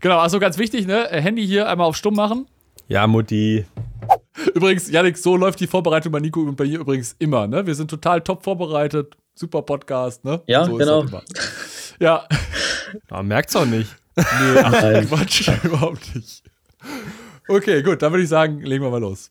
Genau, also ganz wichtig, ne? Handy hier einmal auf Stumm machen. Ja, Mutti. Übrigens, Janik, so läuft die Vorbereitung bei Nico und bei mir übrigens immer, ne? Wir sind total top vorbereitet. Super Podcast, ne? Ja, so genau. Ja. Man merkt's auch nicht. Nee, ach, Quatsch, überhaupt nicht. Okay, gut, dann würde ich sagen, legen wir mal los.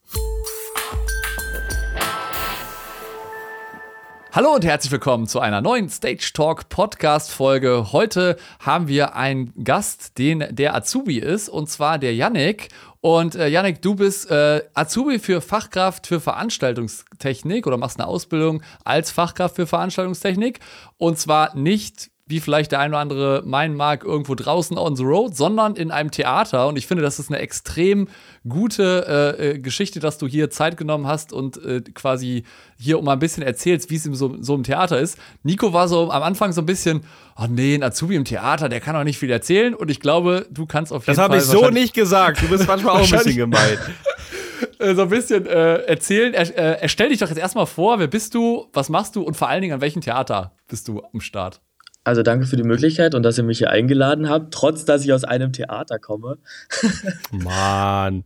Hallo und herzlich willkommen zu einer neuen Stage Talk Podcast Folge. Heute haben wir einen Gast, den der Azubi ist, und zwar der Yannick. Und äh, Yannick, du bist äh, Azubi für Fachkraft für Veranstaltungstechnik oder machst eine Ausbildung als Fachkraft für Veranstaltungstechnik. Und zwar nicht wie vielleicht der ein oder andere meinen mag, irgendwo draußen on the road, sondern in einem Theater. Und ich finde, das ist eine extrem gute äh, äh, Geschichte, dass du hier Zeit genommen hast und äh, quasi hier um mal ein bisschen erzählst, wie es in so, so einem Theater ist. Nico war so am Anfang so ein bisschen, oh nee, ein Azubi im Theater, der kann auch nicht viel erzählen. Und ich glaube, du kannst auf jeden das Fall. Das habe ich so nicht gesagt. Du bist manchmal auch ein bisschen gemein. Äh, so ein bisschen äh, erzählen. Er, äh, erstell dich doch jetzt erstmal vor, wer bist du, was machst du und vor allen Dingen an welchem Theater bist du am Start? Also danke für die Möglichkeit und dass ihr mich hier eingeladen habt, trotz dass ich aus einem Theater komme. Mann.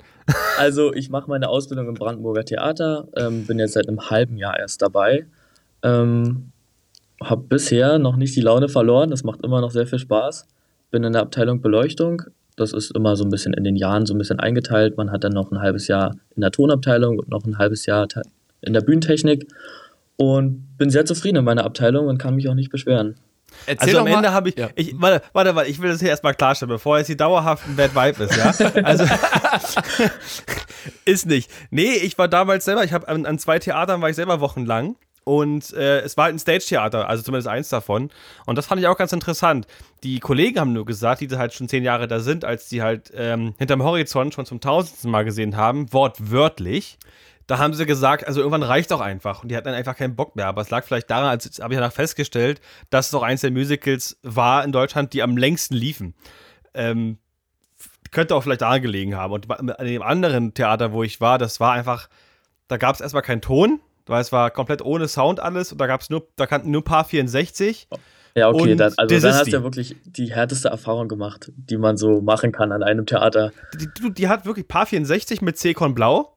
Also ich mache meine Ausbildung im Brandenburger Theater, ähm, bin jetzt seit einem halben Jahr erst dabei. Ähm, habe bisher noch nicht die Laune verloren, das macht immer noch sehr viel Spaß. Bin in der Abteilung Beleuchtung, das ist immer so ein bisschen in den Jahren so ein bisschen eingeteilt. Man hat dann noch ein halbes Jahr in der Tonabteilung und noch ein halbes Jahr in der Bühnentechnik und bin sehr zufrieden in meiner Abteilung und kann mich auch nicht beschweren. Erzähl also am Ende habe ich, ja. ich, warte, warte, warte, ich will das hier erstmal klarstellen, bevor jetzt die dauerhaft ein Bad Vibe ist, ja? Also, ist nicht. Nee, ich war damals selber, ich habe an, an, zwei Theatern war ich selber wochenlang und äh, es war halt ein Stage-Theater, also zumindest eins davon. Und das fand ich auch ganz interessant. Die Kollegen haben nur gesagt, die halt schon zehn Jahre da sind, als die halt ähm, hinterm Horizont schon zum tausendsten Mal gesehen haben, wortwörtlich da haben sie gesagt, also irgendwann reicht auch einfach. Und die hatten dann einfach keinen Bock mehr. Aber es lag vielleicht daran, als habe ich danach festgestellt, dass es auch eins der Musicals war in Deutschland, die am längsten liefen. Ähm, könnte auch vielleicht daran gelegen haben. Und an dem anderen Theater, wo ich war, das war einfach, da gab es erstmal keinen Ton, weil es war komplett ohne Sound alles und da gab es nur, da kannten nur Paar 64. Ja, okay, dann, also dann hast du ja wirklich die härteste Erfahrung gemacht, die man so machen kann an einem Theater. Die, die, die hat wirklich Paar 64 mit C-Con Blau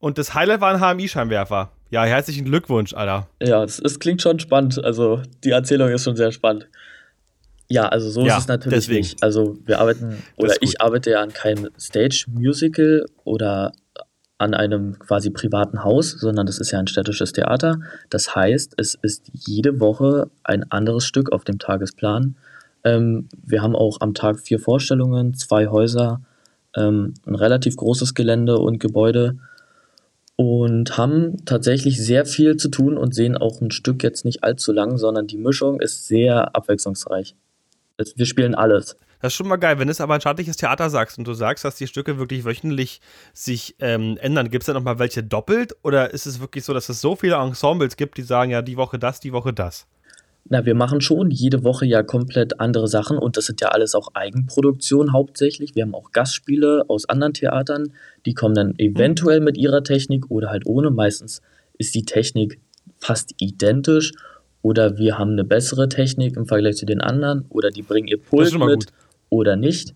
und das Highlight war ein HMI-Scheinwerfer. Ja, herzlichen Glückwunsch, Alter. Ja, es, es, klingt schon spannend. Also, die Erzählung ist schon sehr spannend. Ja, also so ja, ist es natürlich deswegen. nicht. Also, wir arbeiten, oder ich arbeite ja an keinem Stage-Musical oder an einem quasi privaten Haus, sondern das ist ja ein städtisches Theater. Das heißt, es ist jede Woche ein anderes Stück auf dem Tagesplan. Ähm, wir haben auch am Tag vier Vorstellungen, zwei Häuser, ähm, ein relativ großes Gelände und Gebäude und haben tatsächlich sehr viel zu tun und sehen auch ein Stück jetzt nicht allzu lang, sondern die Mischung ist sehr abwechslungsreich. Wir spielen alles. Das ist schon mal geil. Wenn es aber ein staatliches Theater sagst und du sagst, dass die Stücke wirklich wöchentlich sich ähm, ändern, gibt es da nochmal welche doppelt? Oder ist es wirklich so, dass es so viele Ensembles gibt, die sagen, ja, die Woche das, die Woche das? Na, wir machen schon jede Woche ja komplett andere Sachen und das sind ja alles auch Eigenproduktionen hauptsächlich. Wir haben auch Gastspiele aus anderen Theatern, die kommen dann eventuell mit ihrer Technik oder halt ohne. Meistens ist die Technik fast identisch oder wir haben eine bessere Technik im Vergleich zu den anderen oder die bringen ihr Pult mit gut. oder nicht.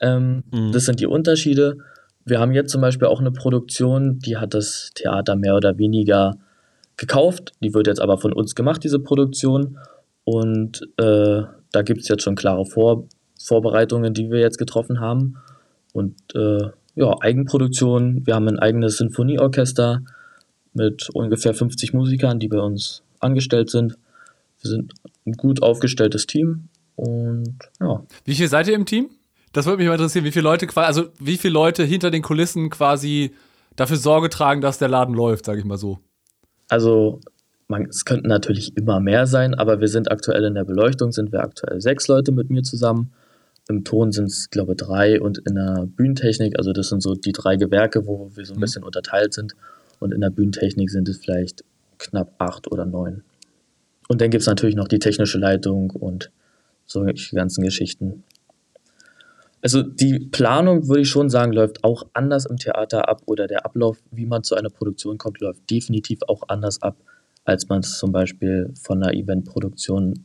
Ähm, mhm. Das sind die Unterschiede. Wir haben jetzt zum Beispiel auch eine Produktion, die hat das Theater mehr oder weniger gekauft. Die wird jetzt aber von uns gemacht, diese Produktion. Und äh, da gibt es jetzt schon klare Vor Vorbereitungen, die wir jetzt getroffen haben. Und äh, ja, Eigenproduktion. Wir haben ein eigenes Sinfonieorchester mit ungefähr 50 Musikern, die bei uns angestellt sind. Wir sind ein gut aufgestelltes Team und ja. Wie viel seid ihr im Team? Das würde mich mal interessieren, wie viele Leute quasi, also wie viele Leute hinter den Kulissen quasi dafür Sorge tragen, dass der Laden läuft, sage ich mal so. Also man, es könnten natürlich immer mehr sein, aber wir sind aktuell in der Beleuchtung, sind wir aktuell sechs Leute mit mir zusammen. Im Ton sind es, glaube ich, drei und in der Bühnentechnik, also das sind so die drei Gewerke, wo wir so ein mhm. bisschen unterteilt sind. Und in der Bühnentechnik sind es vielleicht knapp acht oder neun. Und dann gibt es natürlich noch die technische Leitung und solche ganzen Geschichten. Also die Planung, würde ich schon sagen, läuft auch anders im Theater ab oder der Ablauf, wie man zu einer Produktion kommt, läuft definitiv auch anders ab, als man es zum Beispiel von einer Eventproduktion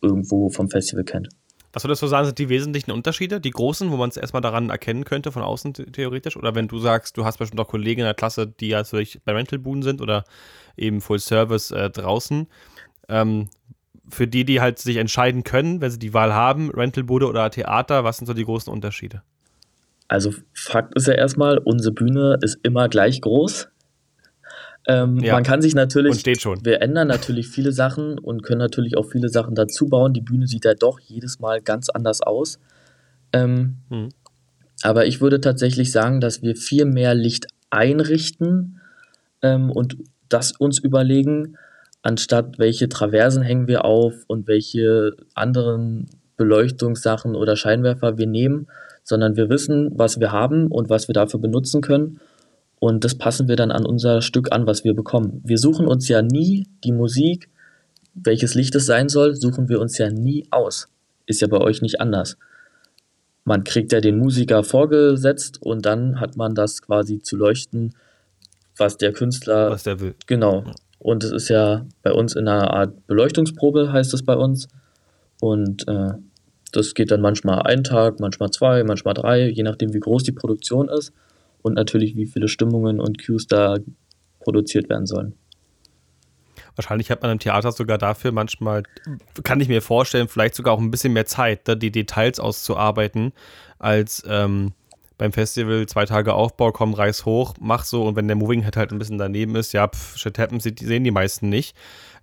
irgendwo vom Festival kennt. Was würdest du sagen, sind die wesentlichen Unterschiede, die großen, wo man es erstmal daran erkennen könnte, von außen theoretisch? Oder wenn du sagst, du hast bestimmt auch Kollegen in der Klasse, die ja also bei Rental-Buden sind oder eben Full Service äh, draußen. Ähm, für die, die halt sich entscheiden können, wenn sie die Wahl haben, Rental-Bude oder Theater, was sind so die großen Unterschiede? Also Fakt ist ja erstmal, unsere Bühne ist immer gleich groß. Ähm, ja. Man kann sich natürlich, und steht schon. wir ändern natürlich viele Sachen und können natürlich auch viele Sachen dazu bauen. Die Bühne sieht ja doch jedes Mal ganz anders aus. Ähm, hm. Aber ich würde tatsächlich sagen, dass wir viel mehr Licht einrichten ähm, und das uns überlegen, anstatt welche Traversen hängen wir auf und welche anderen Beleuchtungssachen oder Scheinwerfer wir nehmen, sondern wir wissen, was wir haben und was wir dafür benutzen können und das passen wir dann an unser Stück an, was wir bekommen. Wir suchen uns ja nie die Musik, welches Licht es sein soll, suchen wir uns ja nie aus. Ist ja bei euch nicht anders. Man kriegt ja den Musiker vorgesetzt und dann hat man das quasi zu leuchten, was der Künstler. Was der will. Genau. Und es ist ja bei uns in einer Art Beleuchtungsprobe, heißt es bei uns. Und äh, das geht dann manchmal einen Tag, manchmal zwei, manchmal drei, je nachdem, wie groß die Produktion ist und natürlich, wie viele Stimmungen und Cues da produziert werden sollen. Wahrscheinlich hat man im Theater sogar dafür manchmal, kann ich mir vorstellen, vielleicht sogar auch ein bisschen mehr Zeit, da die Details auszuarbeiten, als ähm, beim Festival zwei Tage Aufbau, komm, reiß hoch, mach so und wenn der Moving Head halt ein bisschen daneben ist, ja, pff, shit happens, sehen die meisten nicht,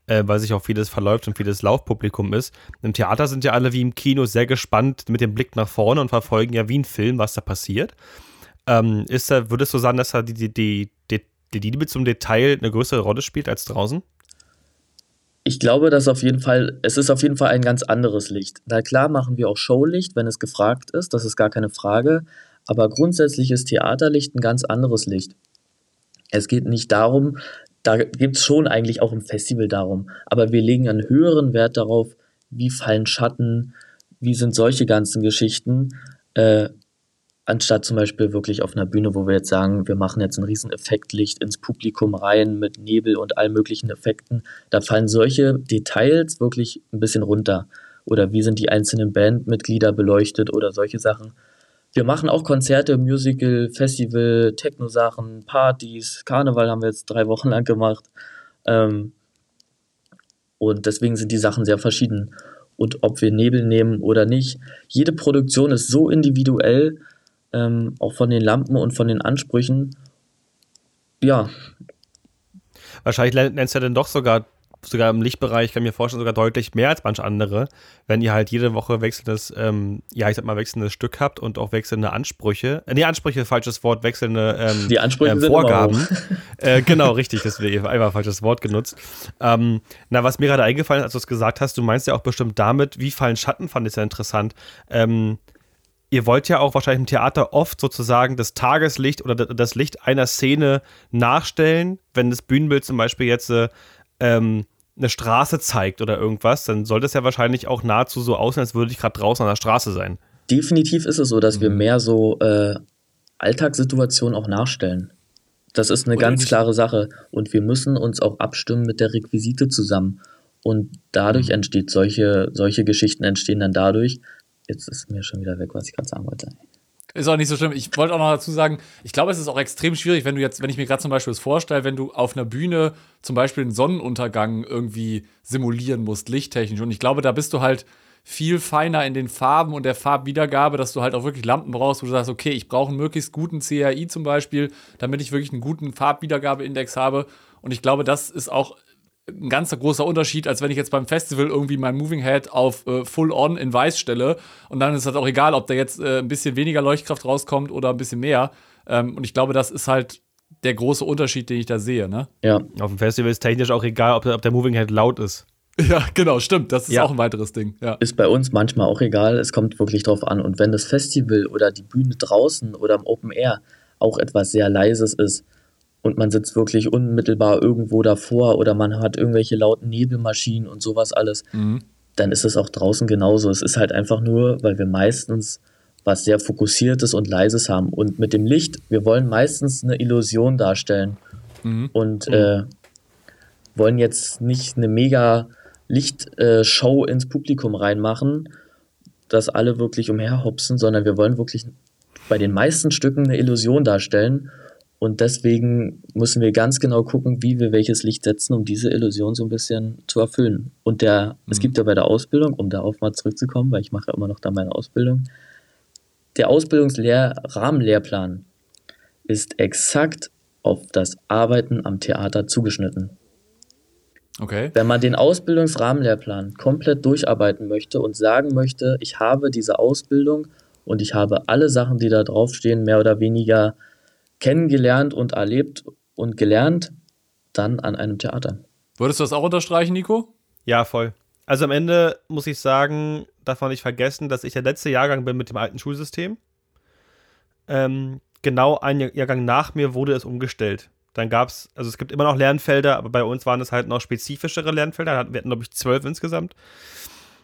äh, weil sich auch vieles verläuft und vieles Laufpublikum ist. Im Theater sind ja alle wie im Kino sehr gespannt mit dem Blick nach vorne und verfolgen ja wie ein Film, was da passiert. Ähm, ist da, würdest du sagen, dass da die, die, die, die, Liebe zum Detail eine größere Rolle spielt als draußen? Ich glaube, dass auf jeden Fall, es ist auf jeden Fall ein ganz anderes Licht. Na klar machen wir auch Showlicht, wenn es gefragt ist, das ist gar keine Frage. Aber grundsätzlich ist Theaterlicht ein ganz anderes Licht. Es geht nicht darum, da gibt es schon eigentlich auch im Festival darum, aber wir legen einen höheren Wert darauf, wie fallen Schatten, wie sind solche ganzen Geschichten. Äh, anstatt zum Beispiel wirklich auf einer Bühne, wo wir jetzt sagen, wir machen jetzt ein riesen Effektlicht ins Publikum rein mit Nebel und allen möglichen Effekten, da fallen solche Details wirklich ein bisschen runter. Oder wie sind die einzelnen Bandmitglieder beleuchtet oder solche Sachen. Wir machen auch Konzerte, Musical, Festival, Techno-Sachen, Partys, Karneval haben wir jetzt drei Wochen lang gemacht. Ähm, und deswegen sind die Sachen sehr verschieden. Und ob wir Nebel nehmen oder nicht, jede Produktion ist so individuell, ähm, auch von den Lampen und von den Ansprüchen. Ja. Wahrscheinlich nennst du ja dann doch sogar, sogar im Lichtbereich, kann ich mir vorstellen, sogar deutlich mehr als manche andere, wenn ihr halt jede Woche wechselndes, ähm, ja, ich sag mal, wechselndes Stück habt und auch wechselnde Ansprüche. Äh, nee, Ansprüche, falsches Wort, wechselnde ähm, Die Ansprüche ähm, Vorgaben. äh, genau, richtig, das wäre einmal falsches Wort genutzt. Ähm, na, was mir gerade eingefallen ist, als du es gesagt hast, du meinst ja auch bestimmt damit, wie fallen Schatten, fand ich sehr interessant. Ähm, ihr wollt ja auch wahrscheinlich im Theater oft sozusagen das Tageslicht oder das Licht einer Szene nachstellen. Wenn das Bühnenbild zum Beispiel jetzt äh, ähm, eine Straße zeigt oder irgendwas, dann soll das ja wahrscheinlich auch nahezu so aussehen, als würde ich gerade draußen an der Straße sein. Definitiv ist es so, dass mhm. wir mehr so äh, Alltagssituationen auch nachstellen. Das ist eine oder ganz klare Sache. Und wir müssen uns auch abstimmen mit der Requisite zusammen. Und dadurch mhm. entsteht solche, solche Geschichten entstehen dann dadurch, Jetzt ist mir schon wieder weg, was ich gerade sagen wollte. Ist auch nicht so schlimm. Ich wollte auch noch dazu sagen, ich glaube, es ist auch extrem schwierig, wenn du jetzt, wenn ich mir gerade zum Beispiel das vorstelle, wenn du auf einer Bühne zum Beispiel einen Sonnenuntergang irgendwie simulieren musst, lichttechnisch. Und ich glaube, da bist du halt viel feiner in den Farben und der Farbwiedergabe, dass du halt auch wirklich Lampen brauchst, wo du sagst, okay, ich brauche einen möglichst guten CRI zum Beispiel, damit ich wirklich einen guten Farbwiedergabeindex habe. Und ich glaube, das ist auch ein ganz großer Unterschied, als wenn ich jetzt beim Festival irgendwie mein Moving Head auf äh, Full On in Weiß stelle. Und dann ist das auch egal, ob da jetzt äh, ein bisschen weniger Leuchtkraft rauskommt oder ein bisschen mehr. Ähm, und ich glaube, das ist halt der große Unterschied, den ich da sehe. Ne? Ja. Auf dem Festival ist technisch auch egal, ob, ob der Moving Head laut ist. Ja, genau, stimmt. Das ist ja. auch ein weiteres Ding. Ja. Ist bei uns manchmal auch egal. Es kommt wirklich drauf an. Und wenn das Festival oder die Bühne draußen oder im Open Air auch etwas sehr Leises ist, und man sitzt wirklich unmittelbar irgendwo davor oder man hat irgendwelche lauten Nebelmaschinen und sowas alles, mhm. dann ist es auch draußen genauso. Es ist halt einfach nur, weil wir meistens was sehr Fokussiertes und Leises haben. Und mit dem Licht, wir wollen meistens eine Illusion darstellen mhm. und mhm. Äh, wollen jetzt nicht eine mega Lichtshow ins Publikum reinmachen, dass alle wirklich umherhopsen, sondern wir wollen wirklich bei den meisten Stücken eine Illusion darstellen. Und deswegen müssen wir ganz genau gucken, wie wir welches Licht setzen, um diese Illusion so ein bisschen zu erfüllen. Und der, mhm. es gibt ja bei der Ausbildung, um darauf mal zurückzukommen, weil ich mache ja immer noch da meine Ausbildung, der Ausbildungsrahmenlehrplan ist exakt auf das Arbeiten am Theater zugeschnitten. Okay. Wenn man den Ausbildungsrahmenlehrplan komplett durcharbeiten möchte und sagen möchte, ich habe diese Ausbildung und ich habe alle Sachen, die da draufstehen, mehr oder weniger kennengelernt und erlebt und gelernt, dann an einem Theater. Würdest du das auch unterstreichen, Nico? Ja, voll. Also am Ende muss ich sagen, darf man nicht vergessen, dass ich der letzte Jahrgang bin mit dem alten Schulsystem. Ähm, genau ein Jahrgang nach mir wurde es umgestellt. Dann gab es, also es gibt immer noch Lernfelder, aber bei uns waren es halt noch spezifischere Lernfelder. Wir hatten, glaube ich, zwölf insgesamt.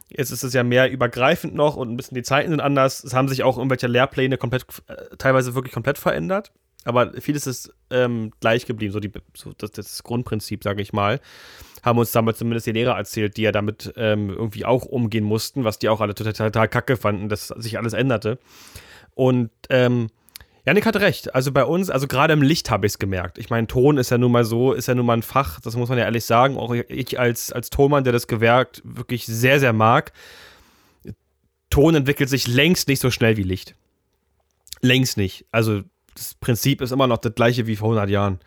Jetzt ist es ja mehr übergreifend noch und ein bisschen die Zeiten sind anders. Es haben sich auch irgendwelche Lehrpläne komplett, äh, teilweise wirklich komplett verändert. Aber vieles ist ähm, gleich geblieben, so, die, so das, das Grundprinzip, sage ich mal. Haben uns damals zumindest die Lehrer erzählt, die ja damit ähm, irgendwie auch umgehen mussten, was die auch alle total, total kacke fanden, dass sich alles änderte. Und ähm, Janik hat recht. Also bei uns, also gerade im Licht habe ich es gemerkt. Ich meine, Ton ist ja nun mal so, ist ja nun mal ein Fach, das muss man ja ehrlich sagen. Auch ich als, als Tonmann, der das Gewerk wirklich sehr, sehr mag. Ton entwickelt sich längst nicht so schnell wie Licht. Längst nicht. Also das Prinzip ist immer noch das gleiche wie vor 100 Jahren.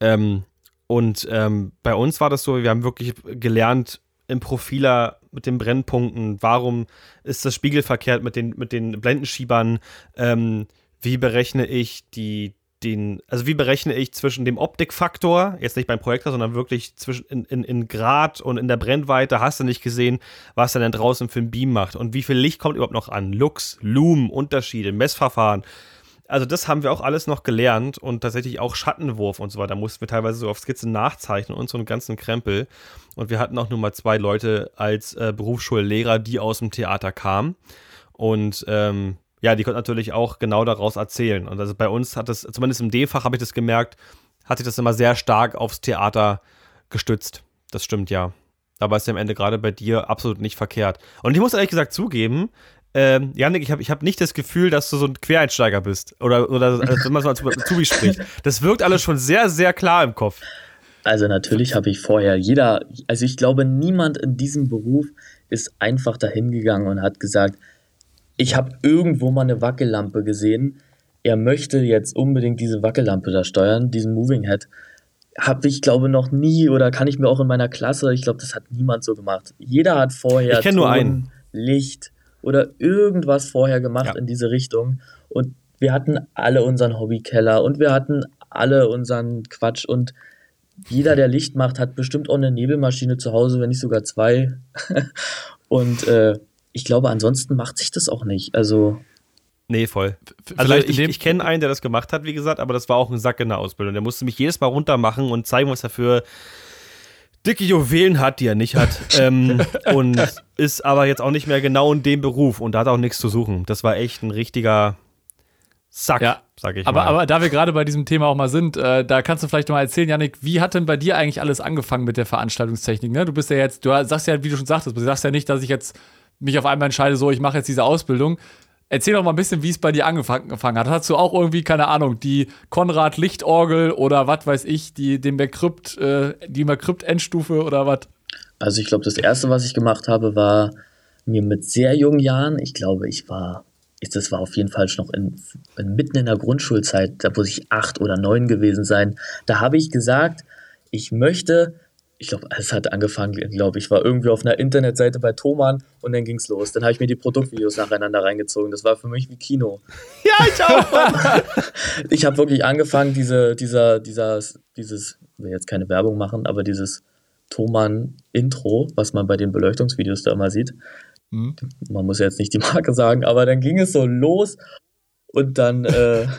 Ähm, und ähm, bei uns war das so, wir haben wirklich gelernt, im Profiler mit den Brennpunkten, warum ist das Spiegel verkehrt mit den, mit den Blendenschiebern, ähm, wie berechne ich die, den, also wie berechne ich zwischen dem Optikfaktor, jetzt nicht beim Projektor, sondern wirklich zwischen in, in, in Grad und in der Brennweite, hast du nicht gesehen, was er denn draußen für ein Beam macht und wie viel Licht kommt überhaupt noch an, Lux, Lumen, Unterschiede, Messverfahren. Also das haben wir auch alles noch gelernt und tatsächlich auch Schattenwurf und so weiter. Da mussten wir teilweise so auf Skizzen nachzeichnen und so einen ganzen Krempel. Und wir hatten auch nur mal zwei Leute als äh, Berufsschullehrer, die aus dem Theater kamen. Und ähm, ja, die konnten natürlich auch genau daraus erzählen. Und also bei uns hat es, zumindest im D-Fach habe ich das gemerkt, hat sich das immer sehr stark aufs Theater gestützt. Das stimmt ja. Aber ist ja am Ende gerade bei dir absolut nicht verkehrt. Und ich muss ehrlich gesagt zugeben, ähm, Janik, ich habe ich hab nicht das Gefühl, dass du so ein Quereinsteiger bist. Oder, oder wenn man mal zu Zubi spricht. Das wirkt alles schon sehr, sehr klar im Kopf. Also natürlich habe ich vorher jeder, also ich glaube, niemand in diesem Beruf ist einfach dahin gegangen und hat gesagt, ich habe irgendwo mal eine Wackellampe gesehen. Er möchte jetzt unbedingt diese Wackellampe da steuern, diesen Moving Head. Habe ich, glaube noch nie oder kann ich mir auch in meiner Klasse, ich glaube, das hat niemand so gemacht. Jeder hat vorher ich Ton, nur einen. Licht oder irgendwas vorher gemacht ja. in diese Richtung. Und wir hatten alle unseren Hobbykeller und wir hatten alle unseren Quatsch und jeder, der Licht macht, hat bestimmt auch eine Nebelmaschine zu Hause, wenn nicht sogar zwei. und äh, ich glaube, ansonsten macht sich das auch nicht. Also. Nee, voll. Also ich, ich kenne einen, der das gemacht hat, wie gesagt, aber das war auch ein Sack in der Ausbildung. Der musste mich jedes Mal runtermachen und zeigen, was er für dicke Juwelen hat, die er nicht hat. ähm, und ist aber jetzt auch nicht mehr genau in dem Beruf und da hat auch nichts zu suchen. Das war echt ein richtiger Sack, ja, sag ich aber, mal. Aber da wir gerade bei diesem Thema auch mal sind, äh, da kannst du vielleicht noch mal erzählen, Janik, wie hat denn bei dir eigentlich alles angefangen mit der Veranstaltungstechnik? Ne? Du bist ja jetzt, du sagst ja, wie du schon sagtest, du sagst ja nicht, dass ich jetzt mich auf einmal entscheide, so, ich mache jetzt diese Ausbildung. Erzähl doch mal ein bisschen, wie es bei dir angefangen hat. Hast du auch irgendwie, keine Ahnung, die Konrad Lichtorgel oder was weiß ich, die, den Merkrypt, äh, die Merkrypt-Endstufe oder was? Also ich glaube, das erste, was ich gemacht habe, war mir mit sehr jungen Jahren, ich glaube, ich war, das war auf jeden Fall schon noch in, in, mitten in der Grundschulzeit, da muss ich acht oder neun gewesen sein, da habe ich gesagt, ich möchte ich glaube, es hat angefangen, glaube ich, war irgendwie auf einer Internetseite bei Thomann und dann ging es los. Dann habe ich mir die Produktvideos nacheinander reingezogen. Das war für mich wie Kino. Ja, ich auch. ich habe wirklich angefangen, diese, dieser, dieser, dieses, ich will jetzt keine Werbung machen, aber dieses Thomann-Intro, was man bei den Beleuchtungsvideos da immer sieht. Mhm. Man muss jetzt nicht die Marke sagen, aber dann ging es so los und dann. Äh,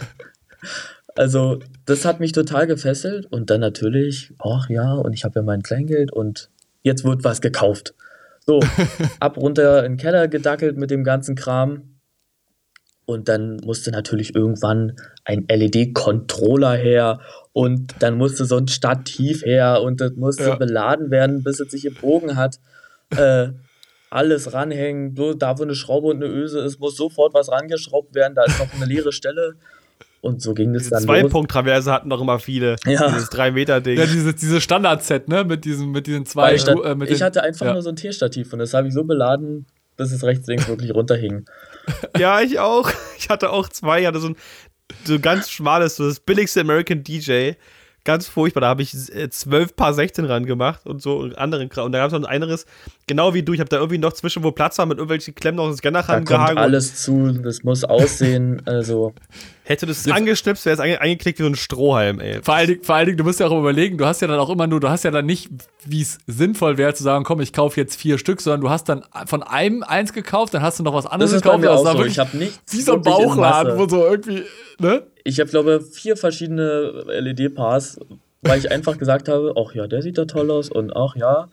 Also, das hat mich total gefesselt und dann natürlich, ach ja, und ich habe ja mein Kleingeld und jetzt wird was gekauft. So, ab runter in den Keller gedackelt mit dem ganzen Kram. Und dann musste natürlich irgendwann ein LED-Controller her und dann musste so ein Stativ her und das musste ja. beladen werden, bis es sich gebogen hat. Äh, alles ranhängen, da wo eine Schraube und eine Öse ist, muss sofort was rangeschraubt werden, da ist noch eine leere Stelle. Und so ging es dann Zwei Punkt Traverse hatten doch immer viele. Ja. Dieses 3 Meter Ding. Ja, diese, diese Standard-Set, ne? Mit diesen, mit diesen zwei. Statt, äh, mit ich den, hatte einfach ja. nur so ein T-Stativ und das habe ich so beladen, bis es rechts links wirklich runterhing. Ja, ich auch. Ich hatte auch zwei. Ich hatte so ein, so ein ganz schmales, so das billigste American DJ. Ganz furchtbar. Da habe ich äh, zwölf Paar 16 ran gemacht und so und anderen. Und da gab es noch ein anderes, genau wie du. Ich habe da irgendwie noch zwischen, wo Platz war, mit irgendwelchen Klemmen noch das Scanner Da kommt rangehangen. alles zu, das muss aussehen, also Hätte das angeschnipst, wäre es einge eingeklickt wie so ein Strohhalm, ey. Vor allen, Dingen, vor allen Dingen, du musst ja auch überlegen, du hast ja dann auch immer nur, du hast ja dann nicht, wie es sinnvoll wäre, zu sagen, komm, ich kaufe jetzt vier Stück, sondern du hast dann von einem eins gekauft, dann hast du noch was anderes das ist bei gekauft. mir das auch so. Ich habe nicht wie so ein Bauchladen, wo so irgendwie, ne? Ich habe, glaube vier verschiedene LED-Paars, weil ich einfach gesagt habe, ach ja, der sieht da toll aus und ach ja.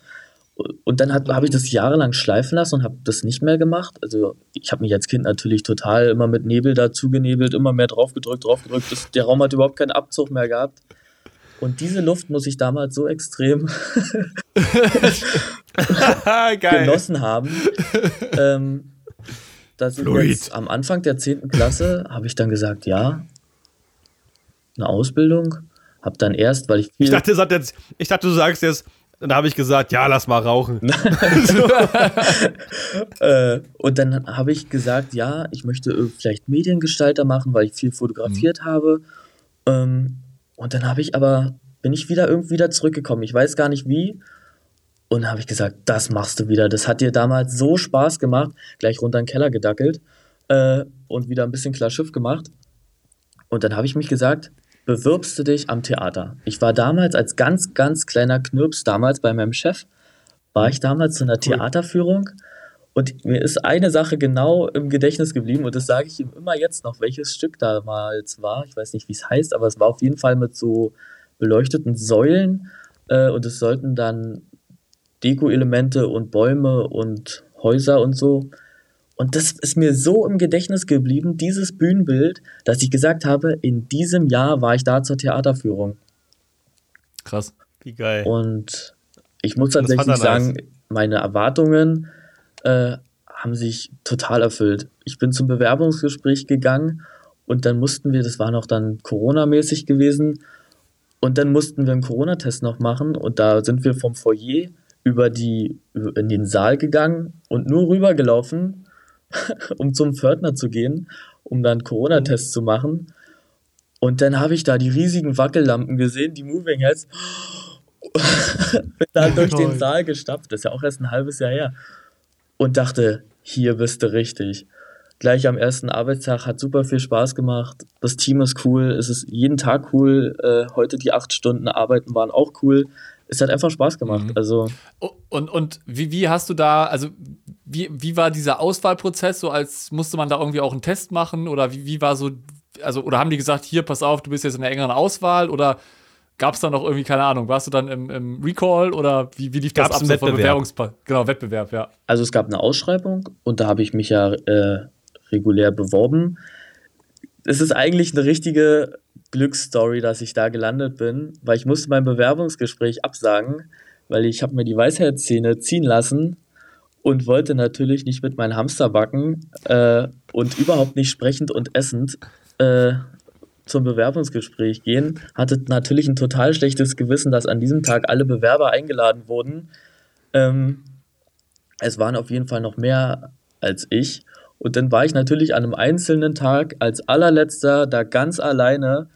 Und dann habe ich das jahrelang schleifen lassen und habe das nicht mehr gemacht. Also ich habe mich als Kind natürlich total immer mit Nebel dazu genebelt, immer mehr draufgedrückt, draufgedrückt. Das, der Raum hat überhaupt keinen Abzug mehr gehabt. Und diese Luft muss ich damals so extrem genossen haben, ähm, dass ich jetzt am Anfang der 10. Klasse habe ich dann gesagt, ja, eine Ausbildung. Habe dann erst, weil ich viel Ich dachte, das hat jetzt, ich dachte, du sagst jetzt, und da habe ich gesagt, ja, lass mal rauchen. Äh, und dann habe ich gesagt, ja, ich möchte vielleicht Mediengestalter machen, weil ich viel fotografiert habe. Ähm, und dann habe ich aber, bin ich wieder irgendwie wieder zurückgekommen. Ich weiß gar nicht wie. Und dann habe ich gesagt, das machst du wieder. Das hat dir damals so Spaß gemacht. Gleich runter in den Keller gedackelt äh, und wieder ein bisschen klar Schiff gemacht. Und dann habe ich mich gesagt, bewirbst du dich am Theater. Ich war damals als ganz, ganz kleiner Knirps, damals bei meinem Chef, war ich damals zu einer Theaterführung und mir ist eine Sache genau im Gedächtnis geblieben und das sage ich ihm immer jetzt noch, welches Stück damals war. Ich weiß nicht, wie es heißt, aber es war auf jeden Fall mit so beleuchteten Säulen äh, und es sollten dann Deko-Elemente und Bäume und Häuser und so. Und das ist mir so im Gedächtnis geblieben, dieses Bühnenbild, dass ich gesagt habe, in diesem Jahr war ich da zur Theaterführung. Krass. Wie geil. Und ich muss tatsächlich er nice. sagen, meine Erwartungen äh, haben sich total erfüllt. Ich bin zum Bewerbungsgespräch gegangen und dann mussten wir, das war noch dann Corona-mäßig gewesen, und dann mussten wir einen Corona-Test noch machen und da sind wir vom Foyer über die, in den Saal gegangen und nur rübergelaufen, um zum Pförtner zu gehen, um dann einen Corona-Test zu machen. Und dann habe ich da die riesigen Wackellampen gesehen, die Moving Heads. Bin da durch den. Saal gestapft, das ist ja auch erst ein halbes Jahr her. Und dachte, hier bist du richtig. Gleich am ersten Arbeitstag hat super viel Spaß gemacht. Das Team ist cool, es ist jeden Tag cool. Äh, heute die acht Stunden Arbeiten waren auch cool. Es hat einfach Spaß gemacht. Mhm. Also Oh, Und, und wie, wie hast du da, also wie, wie war dieser Auswahlprozess? So als musste man da irgendwie auch einen Test machen oder wie, wie war so, also oder haben die gesagt, hier, pass auf, du bist jetzt in der engeren Auswahl oder gab es da noch irgendwie, keine Ahnung, warst du dann im, im Recall oder wie, wie lief das Gab's ab einen so vom Wettbewerb? Bewerbungspa- Genau, Wettbewerb, ja. Also es gab eine Ausschreibung und da habe ich mich ja äh, regulär beworben. Es ist eigentlich eine richtige Glücksstory, dass ich da gelandet bin, weil ich musste mein Bewerbungsgespräch absagen, weil ich habe mir die Weisheitszähne ziehen lassen und wollte natürlich nicht mit meinen Hamster backen äh, und überhaupt nicht sprechend und essend äh, zum Bewerbungsgespräch gehen. Hatte natürlich ein total schlechtes Gewissen, dass an diesem Tag alle Bewerber eingeladen wurden. Ähm, es waren auf jeden Fall noch mehr als ich. Und dann war ich natürlich an einem einzelnen Tag als allerletzter da ganz alleine.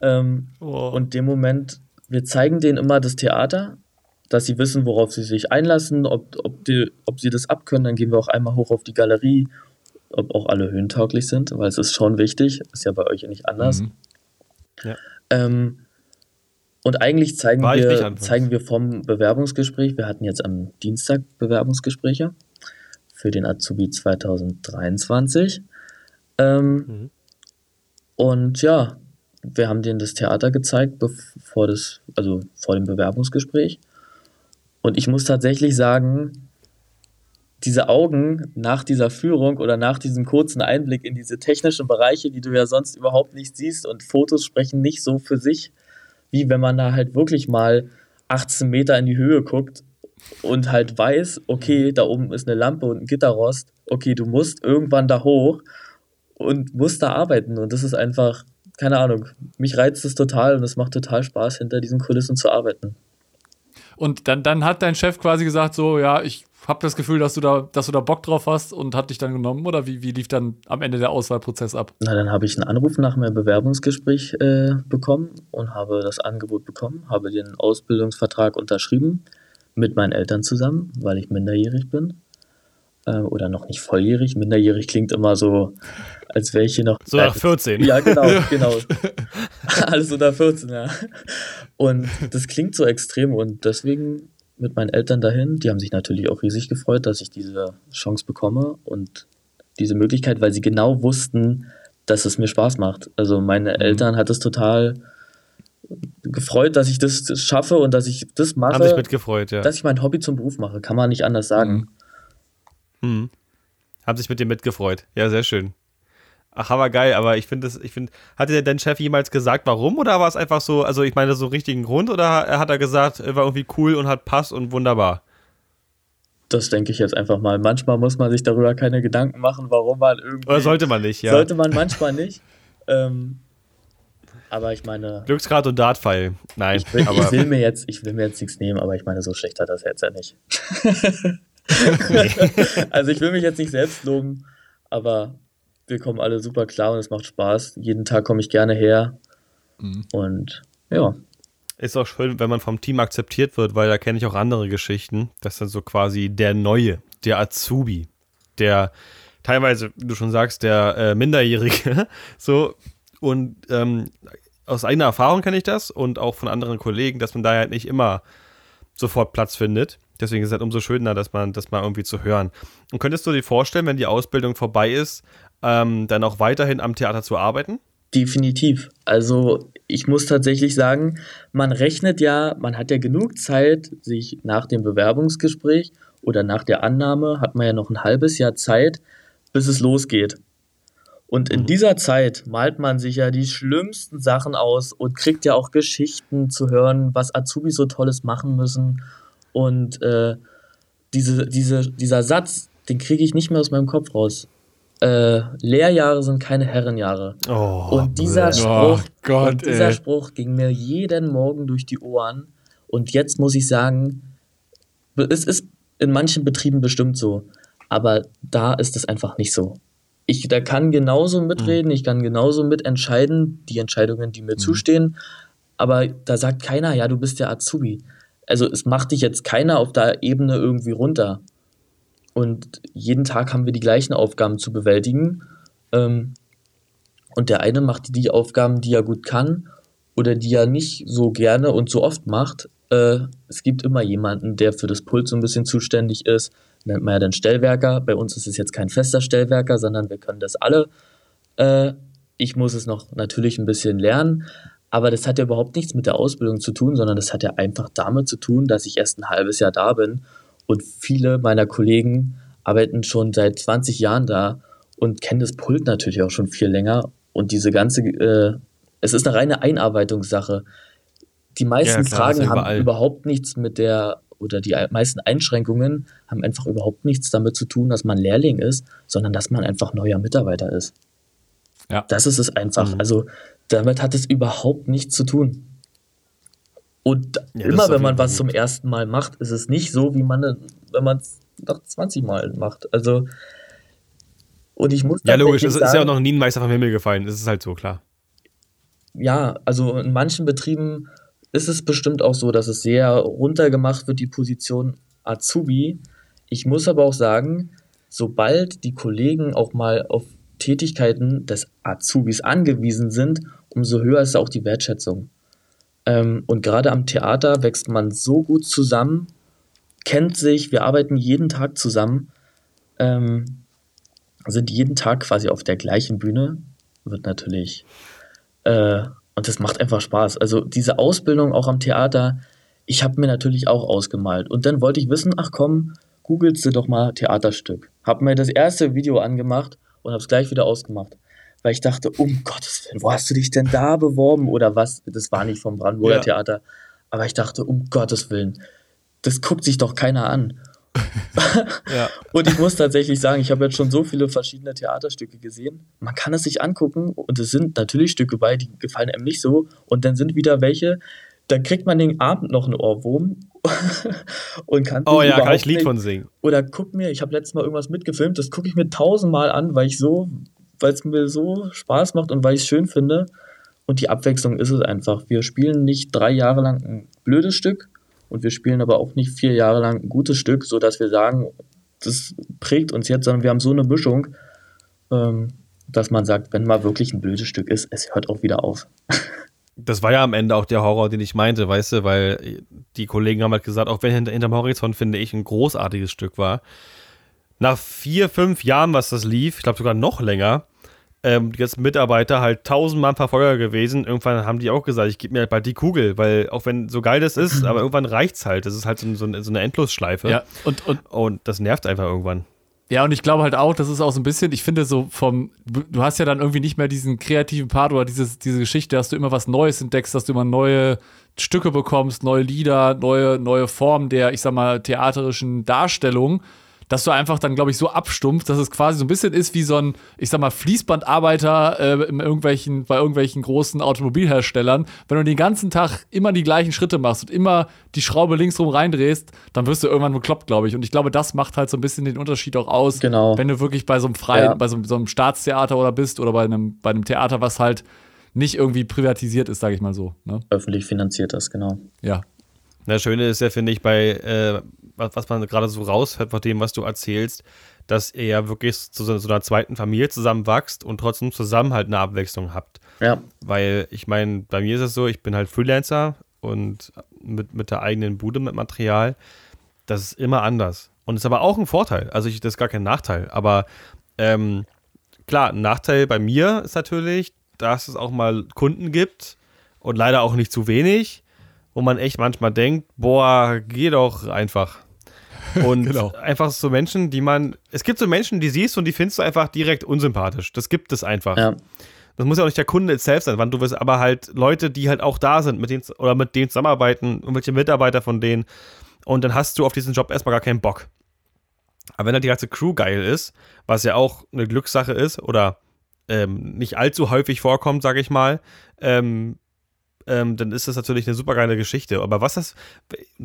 Ähm, Oh. und dem Moment, wir zeigen denen immer das Theater, dass sie wissen, worauf sie sich einlassen, ob, ob, die, ob sie das abkönnen. Dann gehen wir auch einmal hoch auf die Galerie, ob auch alle höhentauglich sind, weil es ist schon wichtig. Ist ja bei euch ja nicht anders. Mhm. Ähm, und eigentlich zeigen War wir, zeigen wir vom Bewerbungsgespräch, wir hatten jetzt am Dienstag Bewerbungsgespräche für den Azubi 2023. Ähm, Mhm. Und ja, wir haben denen das Theater gezeigt, bevor das, also vor dem Bewerbungsgespräch. Und ich muss tatsächlich sagen, diese Augen nach dieser Führung oder nach diesem kurzen Einblick in diese technischen Bereiche, die du ja sonst überhaupt nicht siehst und Fotos sprechen nicht so für sich, wie wenn man da halt wirklich mal 18 Meter in die Höhe guckt und halt weiß, okay, da oben ist eine Lampe und ein Gitterrost, okay, du musst irgendwann da hoch und musst da arbeiten. Und das ist einfach, keine Ahnung, mich reizt es total und es macht total Spaß, hinter diesen Kulissen zu arbeiten. Und dann, dann hat dein Chef quasi gesagt, so, ja, ich habe das Gefühl, dass du, da, dass du da Bock drauf hast und hat dich dann genommen? Oder wie, wie lief dann am Ende der Auswahlprozess ab? Na, dann habe ich einen Anruf nach meinem Bewerbungsgespräch äh, bekommen und habe das Angebot bekommen, habe den Ausbildungsvertrag unterschrieben mit meinen Eltern zusammen, weil ich minderjährig bin. Äh, oder noch nicht volljährig. Minderjährig klingt immer so, als wäre ich hier noch. So nach 14. Ja, genau, genau. Alles unter 14, ja. Und das klingt so extrem und deswegen mit meinen Eltern dahin. Die haben sich natürlich auch riesig gefreut, dass ich diese Chance bekomme und diese Möglichkeit, weil sie genau wussten, dass es mir Spaß macht. Also meine mhm. Eltern hat es total gefreut, dass ich das schaffe und dass ich das mache. Haben sich mitgefreut, ja. Dass ich mein Hobby zum Beruf mache, kann man nicht anders sagen. Mhm. Mhm. Haben sich mit dir mitgefreut. Ja, sehr schön. Ach, aber geil, aber ich finde das, ich finde, hatte der dein Chef jemals gesagt, warum oder war es einfach so, also ich meine, so einen richtigen Grund oder hat er gesagt, war irgendwie cool und hat Pass und wunderbar? Das denke ich jetzt einfach mal. Manchmal muss man sich darüber keine Gedanken machen, warum man irgendwie. Oder sollte man nicht, ja. Sollte man manchmal nicht. ähm, aber ich meine. Glücksgrad und Dartpfeil. Nein. Ich will, ich will, mir jetzt, ich will mir jetzt nichts nehmen, aber ich meine, so schlecht hat das jetzt ja nicht. also ich will mich jetzt nicht selbst loben, aber wir kommen alle super klar und es macht Spaß. Jeden Tag komme ich gerne her. Mhm. Und ja. Ist auch schön, wenn man vom Team akzeptiert wird, weil da kenne ich auch andere Geschichten. Das ist dann so quasi der Neue, der Azubi, der teilweise, wie du schon sagst, der äh, Minderjährige. so. Und ähm, aus eigener Erfahrung kenne ich das und auch von anderen Kollegen, dass man da halt nicht immer sofort Platz findet. Deswegen ist es halt umso schöner, dass man das mal irgendwie zu hören. Und könntest du dir vorstellen, wenn die Ausbildung vorbei ist, ähm, dann auch weiterhin am Theater zu arbeiten? Definitiv. Also ich muss tatsächlich sagen, man rechnet ja, man hat ja genug Zeit, sich nach dem Bewerbungsgespräch oder nach der Annahme hat man ja noch ein halbes Jahr Zeit, bis es losgeht. Und in mhm. dieser Zeit malt man sich ja die schlimmsten Sachen aus und kriegt ja auch Geschichten zu hören, was Azubi so Tolles machen müssen. Und äh, diese, diese, dieser Satz, den kriege ich nicht mehr aus meinem Kopf raus äh, Lehrjahre sind keine Herrenjahre. Oh, und dieser Spruch, oh Gott, und dieser Spruch ging mir jeden Morgen durch die Ohren. Und jetzt muss ich sagen, es ist in manchen Betrieben bestimmt so, aber da ist es einfach nicht so. Ich da kann genauso mitreden, mhm. ich kann genauso mitentscheiden, die Entscheidungen, die mir mhm. zustehen, aber da sagt keiner, ja, du bist der Azubi. Also es macht dich jetzt keiner auf der Ebene irgendwie runter. Und jeden Tag haben wir die gleichen Aufgaben zu bewältigen. Ähm, und der eine macht die Aufgaben, die er gut kann oder die er nicht so gerne und so oft macht. Äh, es gibt immer jemanden, der für das Pult so ein bisschen zuständig ist. Nennt man ja den Stellwerker. Bei uns ist es jetzt kein fester Stellwerker, sondern wir können das alle. Äh, ich muss es noch natürlich ein bisschen lernen. Aber das hat ja überhaupt nichts mit der Ausbildung zu tun, sondern das hat ja einfach damit zu tun, dass ich erst ein halbes Jahr da bin und viele meiner Kollegen arbeiten schon seit 20 Jahren da und kennen das Pult natürlich auch schon viel länger. Und diese ganze, äh, es ist eine reine Einarbeitungssache. Die meisten ja, klar, Fragen haben überhaupt nichts mit der, oder die meisten Einschränkungen haben einfach überhaupt nichts damit zu tun, dass man Lehrling ist, sondern dass man einfach neuer Mitarbeiter ist. Ja. Das ist es einfach. Mhm. Also damit hat es überhaupt nichts zu tun. Und ja, immer wenn man was gut. zum ersten Mal macht, ist es nicht so, wie man, wenn man es nach 20 Mal macht. Also, und ich muss Ja, logisch, es ist ja auch noch nie ein Meister vom Himmel gefallen, das ist halt so, klar. Ja, also in manchen Betrieben ist es bestimmt auch so, dass es sehr runtergemacht wird, die Position Azubi. Ich muss aber auch sagen, sobald die Kollegen auch mal auf Tätigkeiten des Azubis angewiesen sind, umso höher ist auch die Wertschätzung. Ähm, und gerade am Theater wächst man so gut zusammen, kennt sich, wir arbeiten jeden Tag zusammen, ähm, sind jeden Tag quasi auf der gleichen Bühne, wird natürlich, äh, und das macht einfach Spaß. Also diese Ausbildung auch am Theater, ich habe mir natürlich auch ausgemalt. Und dann wollte ich wissen, ach komm, googelst du doch mal Theaterstück. Hab mir das erste Video angemacht und habe es gleich wieder ausgemacht weil ich dachte, um Gottes Willen, wo hast du dich denn da beworben oder was? Das war nicht vom Brandenburger ja. Theater. Aber ich dachte, um Gottes Willen, das guckt sich doch keiner an. ja. Und ich muss tatsächlich sagen, ich habe jetzt schon so viele verschiedene Theaterstücke gesehen. Man kann es sich angucken und es sind natürlich Stücke bei, die gefallen einem nicht so. Und dann sind wieder welche, da kriegt man den Abend noch einen Ohrwurm und kann. Oh ja, kann ich Lied nicht. von singen. Oder guck mir, ich habe letztes Mal irgendwas mitgefilmt, das gucke ich mir tausendmal an, weil ich so, weil es mir so Spaß macht und weil ich es schön finde. Und die Abwechslung ist es einfach. Wir spielen nicht drei Jahre lang ein blödes Stück und wir spielen aber auch nicht vier Jahre lang ein gutes Stück, sodass wir sagen, das prägt uns jetzt, sondern wir haben so eine Mischung, ähm, dass man sagt, wenn mal wirklich ein blödes Stück ist, es hört auch wieder auf. Das war ja am Ende auch der Horror, den ich meinte, weißt du, weil die Kollegen haben halt gesagt, auch wenn hinter, hinterm Horizont, finde ich, ein großartiges Stück war. Nach vier, fünf Jahren, was das lief, ich glaube sogar noch länger, ähm, jetzt Mitarbeiter halt tausendmal Verfolger gewesen. Irgendwann haben die auch gesagt, ich gebe mir halt bald die Kugel, weil auch wenn so geil das ist, aber irgendwann reicht es halt. Das ist halt so, so, so eine Endlosschleife. Ja, und, und, und das nervt einfach irgendwann. Ja, und ich glaube halt auch, das ist auch so ein bisschen, ich finde so vom, du hast ja dann irgendwie nicht mehr diesen kreativen Part oder dieses, diese Geschichte, dass du immer was Neues entdeckst, dass du immer neue Stücke bekommst, neue Lieder, neue, neue Formen der, ich sag mal, theaterischen Darstellung dass du einfach dann, glaube ich, so abstumpfst, dass es quasi so ein bisschen ist wie so ein, ich sag mal, Fließbandarbeiter äh, in irgendwelchen, bei irgendwelchen großen Automobilherstellern. Wenn du den ganzen Tag immer die gleichen Schritte machst und immer die Schraube linksrum reindrehst, dann wirst du irgendwann bekloppt, glaube ich. Und ich glaube, das macht halt so ein bisschen den Unterschied auch aus, genau. wenn du wirklich bei so einem freien, ja. bei so, so, einem Staatstheater oder bist oder bei einem, bei einem Theater, was halt nicht irgendwie privatisiert ist, sage ich mal so. Ne? Öffentlich finanziert ist, genau. Ja. Das Schöne ist ja, finde ich, bei äh, was, was man gerade so raushört von dem, was du erzählst, dass ihr ja wirklich zu so, so einer zweiten Familie zusammenwachst und trotzdem zusammen halt eine Abwechslung habt. Ja. Weil ich meine, bei mir ist es so, ich bin halt Freelancer und mit, mit der eigenen Bude mit Material, das ist immer anders. Und ist aber auch ein Vorteil. Also ich, das ist gar kein Nachteil. Aber ähm, klar, ein Nachteil bei mir ist natürlich, dass es auch mal Kunden gibt und leider auch nicht zu wenig, wo man echt manchmal denkt, boah, geh doch einfach. Und genau. einfach so Menschen, die man. Es gibt so Menschen, die siehst und die findest du einfach direkt unsympathisch. Das gibt es einfach. Ja. Das muss ja auch nicht der Kunde selbst sein, wann du wirst, aber halt Leute, die halt auch da sind, mit denen oder mit denen zusammenarbeiten, irgendwelche Mitarbeiter von denen. Und dann hast du auf diesen Job erstmal gar keinen Bock. Aber wenn halt die ganze Crew geil ist, was ja auch eine Glückssache ist oder ähm, nicht allzu häufig vorkommt, sage ich mal, ähm, ähm, dann ist das natürlich eine super geile Geschichte. Aber was ist,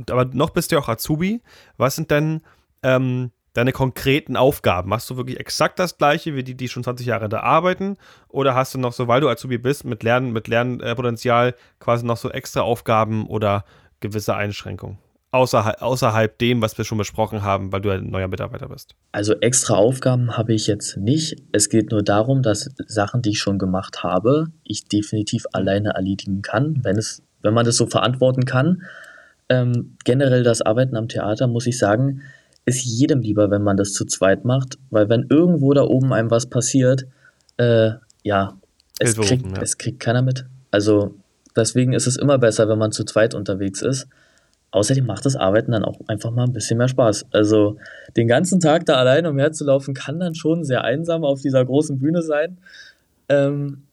aber noch bist du ja auch Azubi. Was sind denn ähm, deine konkreten Aufgaben? Machst du wirklich exakt das gleiche wie die, die schon 20 Jahre da arbeiten? Oder hast du noch so, weil du Azubi bist, mit Lernen, mit Lernpotenzial quasi noch so extra Aufgaben oder gewisse Einschränkungen? Außerhalb, außerhalb dem, was wir schon besprochen haben, weil du ein neuer Mitarbeiter bist? Also extra Aufgaben habe ich jetzt nicht. Es geht nur darum, dass Sachen, die ich schon gemacht habe, ich definitiv alleine erledigen kann, wenn, es, wenn man das so verantworten kann. Ähm, generell das Arbeiten am Theater, muss ich sagen, ist jedem lieber, wenn man das zu zweit macht, weil wenn irgendwo da oben einem was passiert, äh, ja, es kriegt, ja. es kriegt keiner mit. Also deswegen ist es immer besser, wenn man zu zweit unterwegs ist. Außerdem macht das Arbeiten dann auch einfach mal ein bisschen mehr Spaß. Also den ganzen Tag da allein umherzulaufen kann dann schon sehr einsam auf dieser großen Bühne sein. Ähm,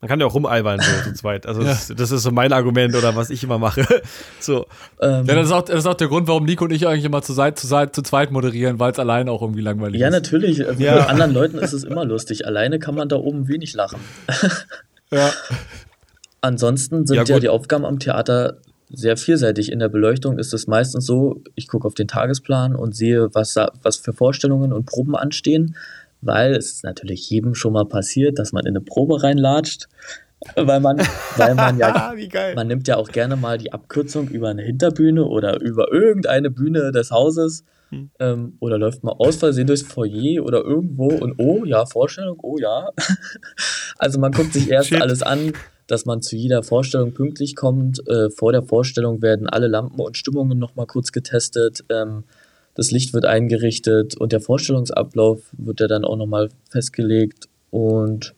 man kann ja auch rumalbern so zu zweit. Also ja. das, das, ist so mein Argument oder was ich immer mache. so. Ähm, ja, das ist, auch, das ist auch der Grund, warum Nico und ich eigentlich immer zu, Seite, zu, Seite, zu zweit moderieren, weil es alleine auch irgendwie langweilig ja, ist. Ja, natürlich. Ja. Mit anderen Leuten ist es immer lustig. Alleine kann man da oben wenig lachen. ja. Ansonsten sind ja, ja die Aufgaben am Theater sehr vielseitig. In der Beleuchtung ist es meistens so, ich gucke auf den Tagesplan und sehe, was, was für Vorstellungen und Proben anstehen, weil es ist natürlich jedem schon mal passiert, dass man in eine Probe reinlatscht, weil man, weil man ja, man nimmt ja auch gerne mal die Abkürzung über eine Hinterbühne oder über irgendeine Bühne des Hauses hm. ähm, oder läuft mal aus Versehen durchs Foyer oder irgendwo und oh ja, Vorstellung, oh ja. also man guckt sich erst Shit. alles an, dass man zu jeder Vorstellung pünktlich kommt. Äh, vor der Vorstellung werden alle Lampen und Stimmungen nochmal kurz getestet. Ähm, das Licht wird eingerichtet und der Vorstellungsablauf wird ja dann auch nochmal festgelegt. Und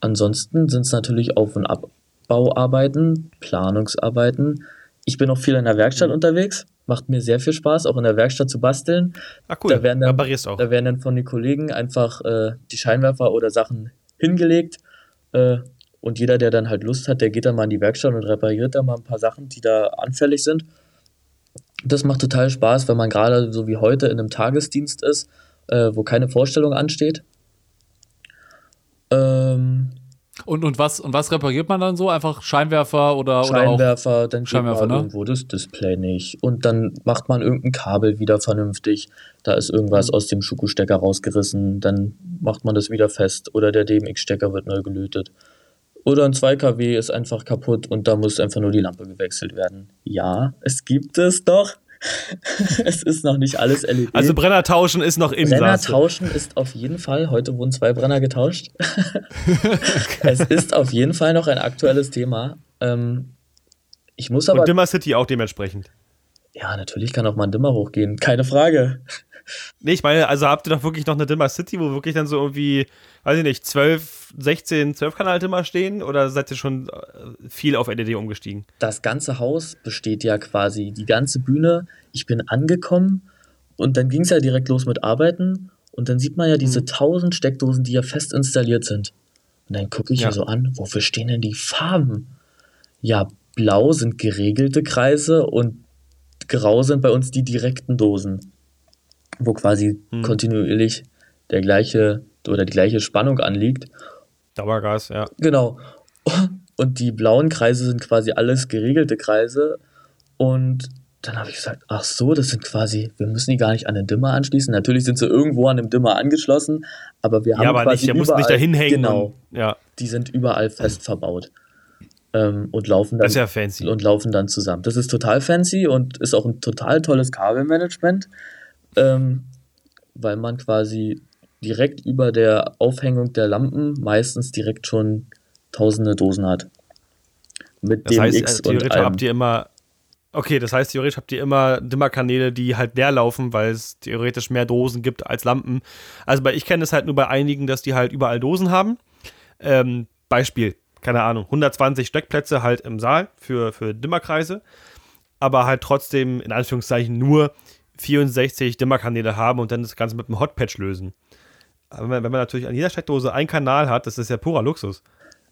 ansonsten sind es natürlich Auf- und Abbauarbeiten, Planungsarbeiten. Ich bin auch viel in der Werkstatt unterwegs. Macht mir sehr viel Spaß, auch in der Werkstatt zu basteln. Ah, cool. Da werden dann, auch. Da werden dann von den Kollegen einfach äh, die Scheinwerfer oder Sachen hingelegt. Äh, und jeder, der dann halt Lust hat, der geht dann mal in die Werkstatt und repariert da mal ein paar Sachen, die da anfällig sind. Das macht total Spaß, wenn man gerade so wie heute in einem Tagesdienst ist, äh, wo keine Vorstellung ansteht. Ähm, und, und, was, und was repariert man dann so? Einfach Scheinwerfer oder Scheinwerfer, oder dann Scheinwerfer, ne? irgendwo das Display nicht. Und dann macht man irgendein Kabel wieder vernünftig. Da ist irgendwas mhm. aus dem Schuko-Stecker rausgerissen. Dann macht man das wieder fest. Oder der DMX-Stecker wird neu gelötet. Oder ein 2 kW ist einfach kaputt und da muss einfach nur die Lampe gewechselt werden. Ja, es gibt es doch. es ist noch nicht alles LED. Also Brenner tauschen ist noch im Brenner tauschen ist auf jeden Fall, heute wurden zwei Brenner getauscht. es ist auf jeden Fall noch ein aktuelles Thema. Ähm, ich muss aber. Und Dimmer City auch dementsprechend. Ja, natürlich kann auch mal ein Dimmer hochgehen, keine Frage. Nee, ich meine, also habt ihr doch wirklich noch eine Dimmer City, wo wirklich dann so irgendwie, weiß ich nicht, 12, 16, 12 Kanal Dimmer stehen oder seid ihr schon äh, viel auf LED umgestiegen? Das ganze Haus besteht ja quasi, die ganze Bühne. Ich bin angekommen und dann ging es ja direkt los mit Arbeiten und dann sieht man ja diese mhm. 1000 Steckdosen, die ja fest installiert sind. Und dann gucke ich ja. mir so an, wofür stehen denn die Farben? Ja, blau sind geregelte Kreise und grau sind bei uns die direkten Dosen wo quasi hm. kontinuierlich der gleiche oder die gleiche Spannung anliegt. Dauergas, ja. Genau. Und die blauen Kreise sind quasi alles geregelte Kreise. Und dann habe ich gesagt, ach so, das sind quasi, wir müssen die gar nicht an den Dimmer anschließen. Natürlich sind sie irgendwo an dem Dimmer angeschlossen, aber wir haben ja, aber quasi nicht, der überall, muss nicht dahin hängen. Genau. Und, ja. Die sind überall fest verbaut. Ähm, und laufen dann das ist ja fancy. und laufen dann zusammen. Das ist total fancy und ist auch ein total tolles Kabelmanagement ähm, weil man quasi direkt über der Aufhängung der Lampen meistens direkt schon tausende Dosen hat. Mit das dem heißt, X theoretisch und allem. habt ihr immer Okay, das heißt, theoretisch habt ihr immer Dimmerkanäle, die halt leer laufen, weil es theoretisch mehr Dosen gibt als Lampen. Also bei, ich kenne es halt nur bei einigen, dass die halt überall Dosen haben. Ähm, Beispiel, keine Ahnung, 120 Steckplätze halt im Saal für, für Dimmerkreise, aber halt trotzdem in Anführungszeichen nur 64 Dimmerkanäle haben und dann das Ganze mit einem Hotpatch lösen. Aber wenn man natürlich an jeder Steckdose einen Kanal hat, das ist ja purer Luxus.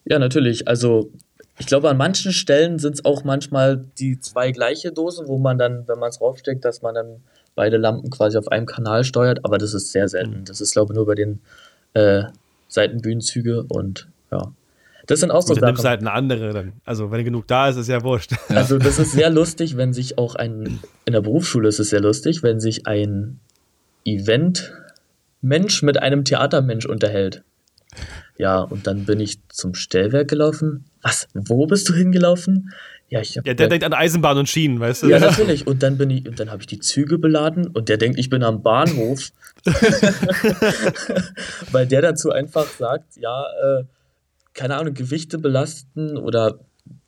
Ja, natürlich. Also ich glaube, an manchen Stellen sind es auch manchmal die zwei gleiche Dosen, wo man dann, wenn man es raufsteckt, dass man dann beide Lampen quasi auf einem Kanal steuert, aber das ist sehr selten. Mhm. Das ist, glaube ich, nur bei den äh, Seitenbühnenzüge und ja. Das sind auch so Sachen. nimmst halt eine andere dann. Also, wenn genug da ist, ist ja wurscht. Also, das ist sehr lustig, wenn sich auch ein, in der Berufsschule ist es sehr lustig, wenn sich ein Event-Mensch mit einem Theatermensch unterhält. Ja, und dann bin ich zum Stellwerk gelaufen. Was? Wo bist du hingelaufen? Ja, ich ja der, der denkt an Eisenbahn und Schienen, weißt du? Ja, natürlich. Und dann bin ich, und dann habe ich die Züge beladen und der denkt, ich bin am Bahnhof. Weil der dazu einfach sagt, ja, äh, keine Ahnung, Gewichte belasten oder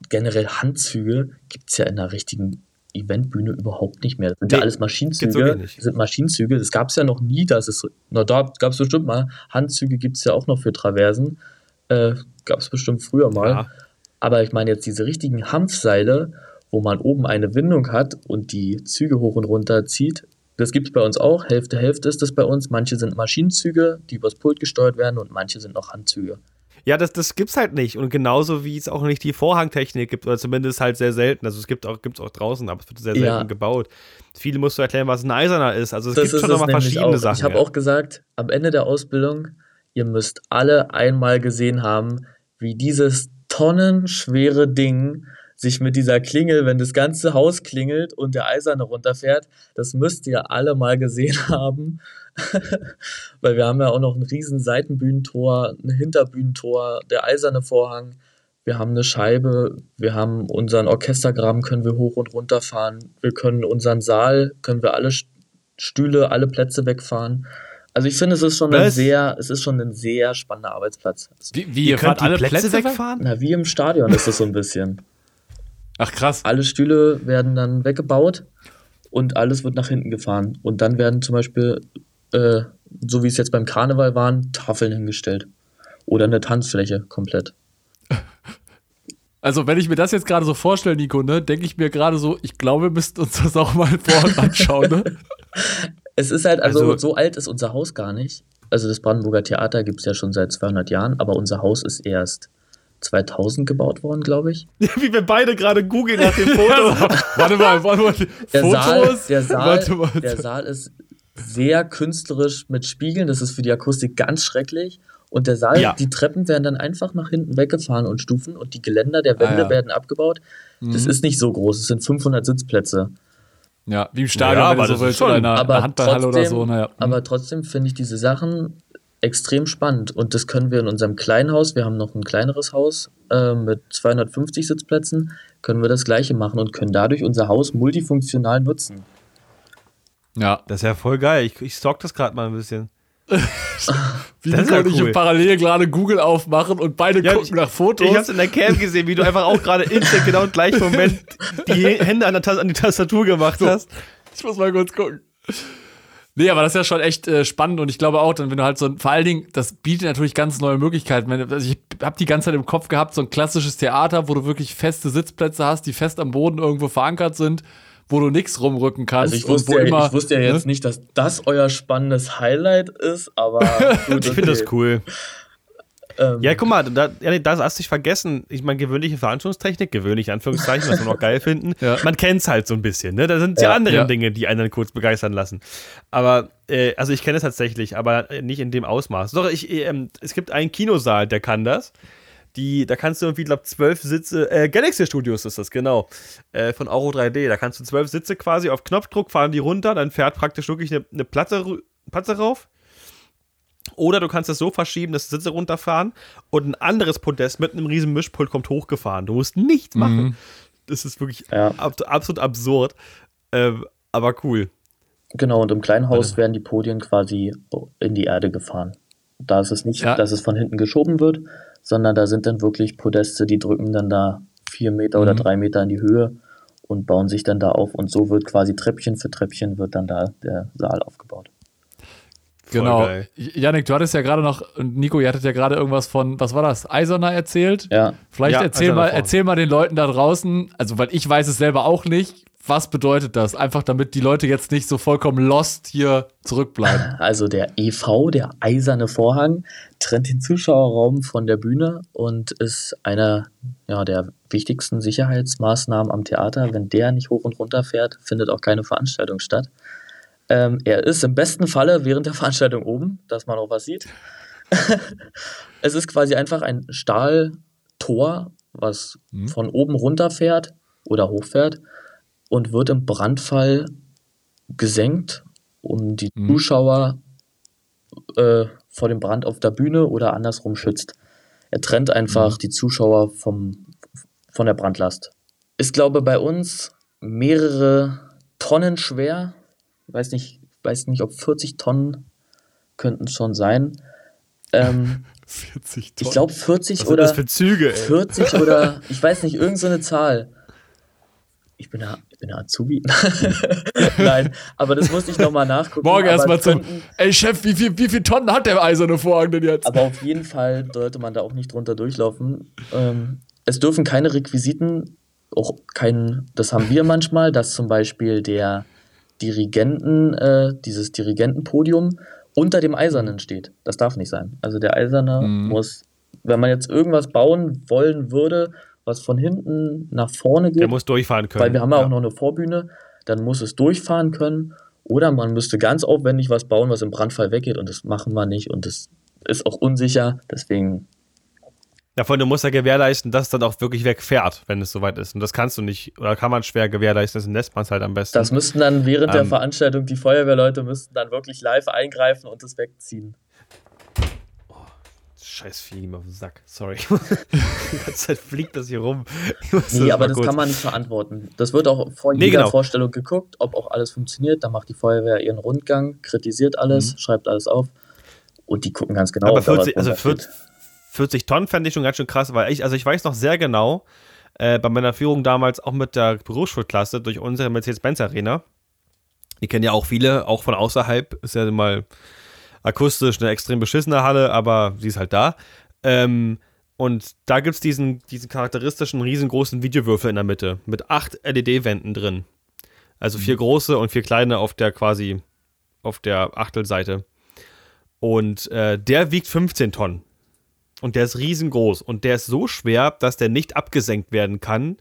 generell Handzüge gibt es ja in der richtigen Eventbühne überhaupt nicht mehr. Das sind nee, ja alles Maschinenzüge. Das sind Maschinenzüge. Das gab es ja noch nie, dass es. Na, da gab es bestimmt mal. Handzüge gibt es ja auch noch für Traversen. Äh, gab es bestimmt früher mal. Ja. Aber ich meine jetzt diese richtigen Hanfseile, wo man oben eine Windung hat und die Züge hoch und runter zieht. Das gibt es bei uns auch. Hälfte, Hälfte ist das bei uns. Manche sind Maschinenzüge, die übers Pult gesteuert werden und manche sind noch Handzüge. Ja, das, das gibt's halt nicht. Und genauso wie es auch nicht die Vorhangtechnik gibt, oder zumindest halt sehr selten. Also es gibt auch, gibt's auch draußen, aber es wird sehr selten ja. gebaut. Viele musst du erklären, was ein Eiserner ist. Also es das gibt schon nochmal verschiedene auch. Sachen. Ich habe ja. auch gesagt, am Ende der Ausbildung, ihr müsst alle einmal gesehen haben, wie dieses tonnenschwere Ding sich mit dieser Klingel, wenn das ganze Haus klingelt und der Eiserne runterfährt, das müsst ihr alle mal gesehen haben. Weil wir haben ja auch noch ein riesen Seitenbühnentor, ein Hinterbühnentor, der eiserne Vorhang. Wir haben eine Scheibe, wir haben unseren Orchestergraben, können wir hoch und runter fahren. Wir können unseren Saal, können wir alle Stühle, alle Plätze wegfahren. Also ich finde, es ist schon ein sehr, es ist schon ein sehr spannender Arbeitsplatz. Wie, wie ihr, ihr könnt alle Plätze, Plätze wegfahren? Na, wie im Stadion ist es so ein bisschen. Ach krass. Alle Stühle werden dann weggebaut und alles wird nach hinten gefahren. Und dann werden zum Beispiel äh, so wie es jetzt beim Karneval waren, Tafeln hingestellt. Oder eine Tanzfläche komplett. Also, wenn ich mir das jetzt gerade so vorstelle, Nico, ne, denke ich mir gerade so, ich glaube, wir müssten uns das auch mal vor Ort anschauen. Ne? es ist halt, also, also, so alt ist unser Haus gar nicht. Also, das Brandenburger Theater gibt es ja schon seit 200 Jahren, aber unser Haus ist erst 2000 gebaut worden, glaube ich. Wie wir beide gerade googeln nach dem Foto. warte mal, warte mal. Der Saal, Fotos? der, Saal, Warte mal. der Saal ist sehr künstlerisch mit Spiegeln. Das ist für die Akustik ganz schrecklich. Und der Saal, Ja. die Treppen werden dann einfach nach hinten weggefahren und Stufen und die Geländer der Wände Ah, ja. Mhm. werden abgebaut. Das ist nicht so groß. Es sind 500 Sitzplätze. Ja, wie im Stadion, Ja, aber so ist willst, schon- oder in einer, Handballhalle oder trotzdem, so. Naja. aber trotzdem finde ich diese Sachen extrem spannend und das können wir in unserem kleinen Haus, wir haben noch ein kleineres Haus äh, mit 250 Sitzplätzen, können wir das gleiche machen und können dadurch unser Haus multifunktional nutzen. Ja, Das ist ja voll geil. Ich, ich stalk das gerade mal ein bisschen. wie Das Nico ja cool. parallel gerade Google aufmachen und beide Ja, gucken ich- nach Fotos. Ich hab's in der Cam gesehen, wie du einfach auch gerade instant genau im gleichen Moment die Hände an, an die Tastatur gemacht hast. Ich muss mal kurz gucken. Nee, aber das ist ja schon echt äh, spannend und ich glaube auch, dann, wenn du halt so ein, vor allen Dingen, das bietet natürlich ganz neue Möglichkeiten. Wenn, also ich habe die ganze Zeit im Kopf gehabt, so ein klassisches Theater, wo du wirklich feste Sitzplätze hast, die fest am Boden irgendwo verankert sind, wo du nichts rumrücken kannst. Also ich und wusste, wo ja, immer, ich wusste ja jetzt ne? nicht, dass das euer spannendes Highlight ist, aber gut, Ich finde das cool. Ähm, Ja, guck mal, da, ja, nee, das hast du dich vergessen. Ich meine, gewöhnliche Veranstaltungstechnik, gewöhnlich, in Anführungszeichen, was wir noch geil finden. Ja. Man kennt's halt so ein bisschen, ne? Da sind ja, Ja. andere Ja. Dinge, die einen dann kurz begeistern lassen. Aber, äh, also ich kenne es tatsächlich, aber nicht in dem Ausmaß. Doch, ich, äh, es gibt einen Kinosaal, der kann das. Die, da kannst du irgendwie, glaube zwölf Sitze, äh, Galaxy Studios ist das, genau, äh, von Euro 3D. Da kannst du zwölf Sitze quasi auf Knopfdruck fahren die runter, dann fährt praktisch wirklich eine, eine Platte, Platte rauf. Oder du kannst das so verschieben, dass die Sitze runterfahren und ein anderes Podest mit einem riesen Mischpult kommt hochgefahren. Du musst nichts machen. Das ist wirklich Ja. ab, absolut absurd. Ähm, aber cool. Genau, und im kleinen Haus werden die Podien quasi in die Erde gefahren. Da ist es nicht, Ja. dass es von hinten geschoben wird, sondern da sind dann wirklich Podeste, die drücken dann da vier Meter oder Mhm. drei Meter in die Höhe und bauen sich dann da auf. Und so wird quasi Treppchen für Treppchen wird dann da der Saal aufgebaut. Genau. Janik, du hattest ja gerade noch, und Nico, ihr hattet ja gerade irgendwas von, was war das, Eiserner erzählt? Ja, Vielleicht Ja, erzähl, mal, erzähl mal den Leuten da draußen, also weil ich weiß es selber auch nicht, was bedeutet das? Einfach damit die Leute jetzt nicht so vollkommen lost hier zurückbleiben. also der EV, der eiserne Vorhang, trennt den Zuschauerraum von der Bühne und ist einer ja, der wichtigsten Sicherheitsmaßnahmen am Theater. Wenn der nicht hoch und runter fährt, findet auch keine Veranstaltung statt. Ähm, er ist im besten Falle während der Veranstaltung oben, dass man auch was sieht. es ist quasi einfach ein Stahltor, was Mhm. von oben runter fährt oder hochfährt und wird im Brandfall gesenkt, um die Mhm. Zuschauer äh, vor dem Brand auf der Bühne oder andersrum schützt. Er trennt einfach die Zuschauer vom, von der Brandlast. Ist, glaube bei uns mehrere Tonnen schwer. Ich weiß nicht, weiß nicht, ob 40 Tonnen könnten schon sein. Ähm, 40 Tonnen. ich glaube 40 Was sind oder das für Züge, ey? 40 oder ich weiß nicht, irgendeine so eine Zahl. Ich bin bin der Azubi. Nein, aber das musste ich nochmal nachgucken. Morgen erstmal könnten- ey Chef, wie viel, wie viel Tonnen hat der eiserne Vorhang denn jetzt? Aber auf jeden Fall sollte man da auch nicht drunter durchlaufen. Ähm, es dürfen keine Requisiten, auch kein, das haben wir manchmal, dass zum Beispiel der Dirigenten, äh, dieses Dirigentenpodium unter dem Eisernen steht. Das darf nicht sein. Also der Eiserne Mhm. muss, wenn man jetzt irgendwas bauen wollen würde, was von hinten nach vorne geht, Der muss durchfahren können. weil wir haben ja auch noch eine Vorbühne, dann muss es durchfahren können. Oder man müsste ganz aufwendig was bauen, was im Brandfall weggeht und das machen wir nicht und das ist auch unsicher. Deswegen, Davon, du musst ja gewährleisten, dass es dann auch wirklich wegfährt, wenn es soweit ist. Und das kannst du nicht, oder kann man schwer gewährleisten, deswegen lässt man es halt am besten. das müssten dann während der Ähm. Veranstaltung die Feuerwehrleute müssten dann wirklich live eingreifen und das wegziehen. Scheiß Vieh, auf den Sack. Sorry. Die ganze Zeit fliegt das hier rum. Nee, aber das kurz- kann man nicht verantworten. Das wird auch vor Nee, jeder genau. Vorstellung geguckt, ob auch alles funktioniert. Dann macht die Feuerwehr ihren Rundgang, kritisiert alles, schreibt alles auf und die gucken ganz genau, Mhm. Aber ob da was 40, also drunter 40, 40 Tonnen fände ich schon ganz schön krass, weil ich, also ich weiß noch sehr genau, äh, bei meiner Führung damals auch mit der Berufsschulklasse durch unsere Mercedes-Benz Arena. Die kennen ja auch viele, auch von außerhalb. Ist ja mal akustisch eine extrem beschissene Halle, aber sie ist halt da. Ähm, und da gibt es diesen, diesen charakteristischen riesengroßen Videowürfel in der Mitte mit acht LED-Wänden drin. Also vier große und vier kleine auf der quasi auf der Achtelseite. Und äh, der wiegt 15 Tonnen. Und der ist riesengroß und der ist so schwer, dass der nicht abgesenkt werden kann.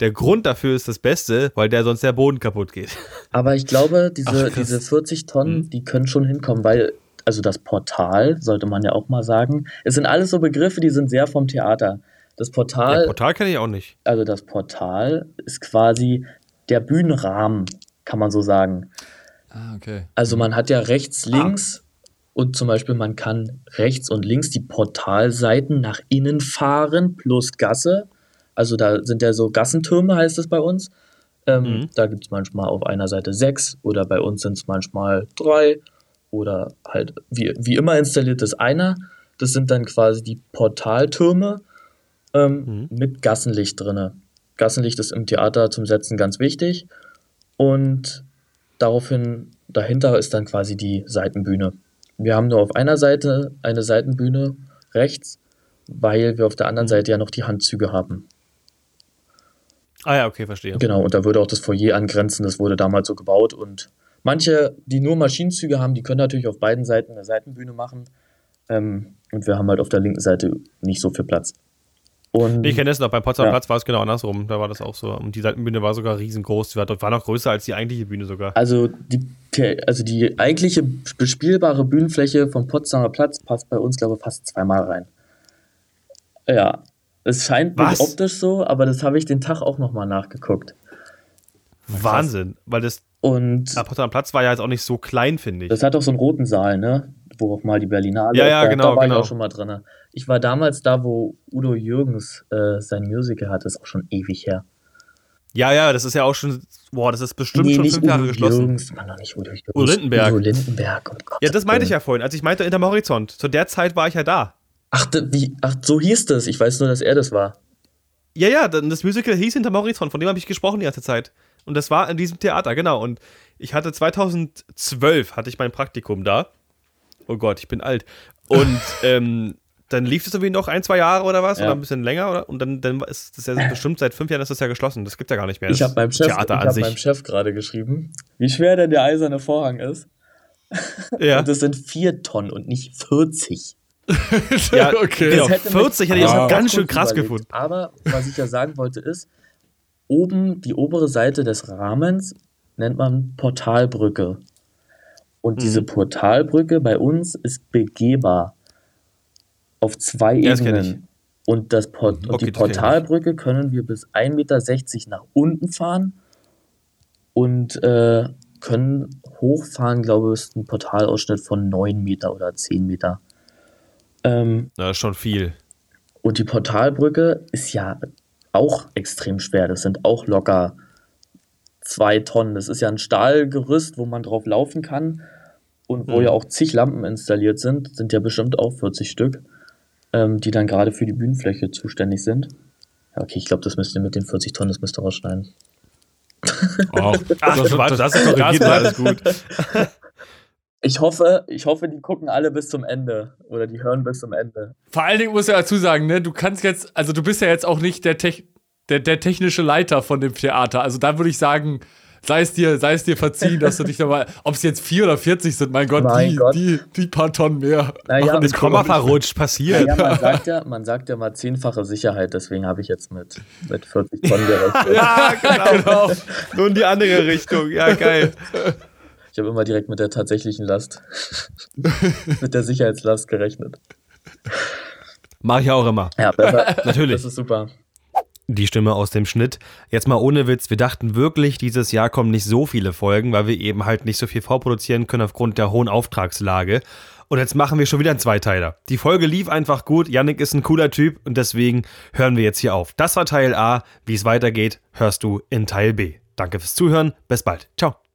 Der Grund dafür ist das Beste, weil der sonst der Boden kaputt geht. Aber ich glaube, diese, Ach, diese 40 Tonnen, Mhm. die können schon hinkommen, weil, also das Portal, sollte man ja auch mal sagen, es sind alles so Begriffe, die sind sehr vom Theater. Das Portal, Ja, Portal kenne ich auch nicht. also das Portal ist quasi der Bühnenrahmen, kann man so sagen. Ah, okay. Also man hat ja rechts, Ah. links und zum Beispiel man kann rechts und links die Portalseiten nach innen fahren plus Gasse. Also da sind ja so Gassentürme, heißt es bei uns. Ähm, Mhm. Da gibt es manchmal auf einer Seite sechs oder bei uns sind es manchmal drei oder halt wie, wie immer installiert ist einer. Das sind dann quasi die Portaltürme ähm, mit Gassenlicht drinne. Gassenlicht ist im Theater zum Setzen ganz wichtig. Und daraufhin, dahinter ist dann quasi die Seitenbühne. Wir haben nur auf einer Seite eine Seitenbühne rechts, weil wir auf der anderen Seite ja noch die Handzüge haben. Ah ja, okay, verstehe. Genau, und da würde auch das Foyer angrenzen, das wurde damals so gebaut. Und manche, die nur Maschinenzüge haben, die können natürlich auf beiden Seiten eine Seitenbühne machen. Ähm, und wir haben halt auf der linken Seite nicht so viel Platz. Und Nee, ich kenne das noch. Beim Potsdamer Ja. Platz war es genau andersrum. Da war das auch so. Und die Seitenbühne war sogar riesengroß. Die war, war noch größer als die eigentliche Bühne sogar. Also die, also die eigentliche bespielbare Bühnenfläche vom Potsdamer Platz passt bei uns, glaube ich, fast zweimal rein. Ja, es scheint Was? nicht optisch so, aber das habe ich den Tag auch nochmal nachgeguckt. Wahnsinn. Weil das Und der Potsdamer Platz war ja jetzt auch nicht so klein, finde ich. das hat auch so einen roten Saal, ne? Wo auch mal die Berlinale Ja, ja, genau, da war genau. ich auch schon mal drin. Ich war damals da, wo Udo Jürgens äh, sein Musical hatte, ist auch schon ewig her. Ja, ja, das ist ja auch schon. Boah, das ist bestimmt schon fünf Jahre Udo geschlossen. Jürgens, Mann, noch nicht Udo Jürgens. Udo Lindenberg. Udo Lindenberg, um Ja, das meinte ich ja. vorhin, als ich meinte hinterm Horizont. Zu der Zeit war ich ja da. Ach, wie, ach, so hieß das. Ich weiß nur, dass er das war. Ja, ja, das Musical hieß hinterm Horizont, von dem habe ich gesprochen die ganze Zeit. Und das war in diesem Theater, genau. Und ich hatte 2012 hatte ich mein Praktikum da. Oh Gott, ich bin alt. Und ähm, dann lief es irgendwie noch ein, zwei Jahre oder was, Ja. oder ein bisschen länger, oder? Und dann, dann ist das ja bestimmt seit fünf Jahren ist das ja geschlossen. Das gibt ja gar nicht mehr. Ich habe meinem Chef, ich hab meinem. Chef gerade geschrieben, wie schwer denn der eiserne Vorhang ist. Ja, Und das sind vier Tonnen und nicht 40. ja okay. genau. Das hätte mich- 40 hätte ich Ah. auch ganz kurz schön krass überlegt. gefunden. Aber was ich ja sagen wollte ist, oben die obere Seite des Rahmens nennt man Portalbrücke. Und Mhm. diese Portalbrücke bei uns ist begehbar auf zwei Ja, Ebenen. Und, das Port und Okay, die das kenn ich Portalbrücke können wir bis 1,60 Meter nach unten fahren und äh, können hochfahren, glaube ich, ist ein Portalausschnitt von 9 Meter oder 10 Meter. Ähm, Na, ist schon viel. und die Portalbrücke ist ja auch extrem schwer. Das sind auch locker zwei Tonnen. Das ist ja ein Stahlgerüst, wo man drauf laufen kann und wo Mhm. ja auch zig Lampen installiert sind. Sind ja bestimmt auch 40 Stück, ähm, die dann gerade für die Bühnenfläche zuständig sind. Ja, okay, ich glaube, das müsst ihr mit den 40 Tonnen, das müsst ihr rausschneiden. Ach, Ach, das, das, das ist korrigiert, alles gut. Ich hoffe, ich hoffe, die gucken alle bis zum Ende oder die hören bis zum Ende. Vor allen Dingen muss ich dazu sagen, ne, du kannst jetzt, also du bist ja jetzt auch nicht der, Tech, der, der technische Leiter von dem Theater. Also da würde ich sagen, sei es dir, sei es dir verziehen, dass du dich nochmal, ob es jetzt vier oder 40 sind, mein Gott, Mein die, Gott. Die, die paar Tonnen mehr. Naja, den Komma verrutscht, passiert. Ja, man sagt ja, man sagt ja mal zehnfache Sicherheit, deswegen habe ich jetzt mit, mit 40 Tonnen gerechnet. Ja, genau. Genau. Nur in die andere Richtung. Ja, geil. Ich habe immer direkt mit der tatsächlichen Last, mit der Sicherheitslast gerechnet. Mach ich auch immer. Ja, besser. Natürlich. Das ist super. Die Stimme aus dem Schnitt. Jetzt mal ohne Witz, wir dachten wirklich, dieses Jahr kommen nicht so viele Folgen, weil wir eben halt nicht so viel vorproduzieren können aufgrund der hohen Auftragslage. Und jetzt machen wir schon wieder einen Zweiteiler. Die Folge lief einfach gut, Yannick ist ein cooler Typ und deswegen hören wir jetzt hier auf. Das war Teil A. Wie es weitergeht, hörst du in Teil B. Danke fürs Zuhören, bis bald. Ciao.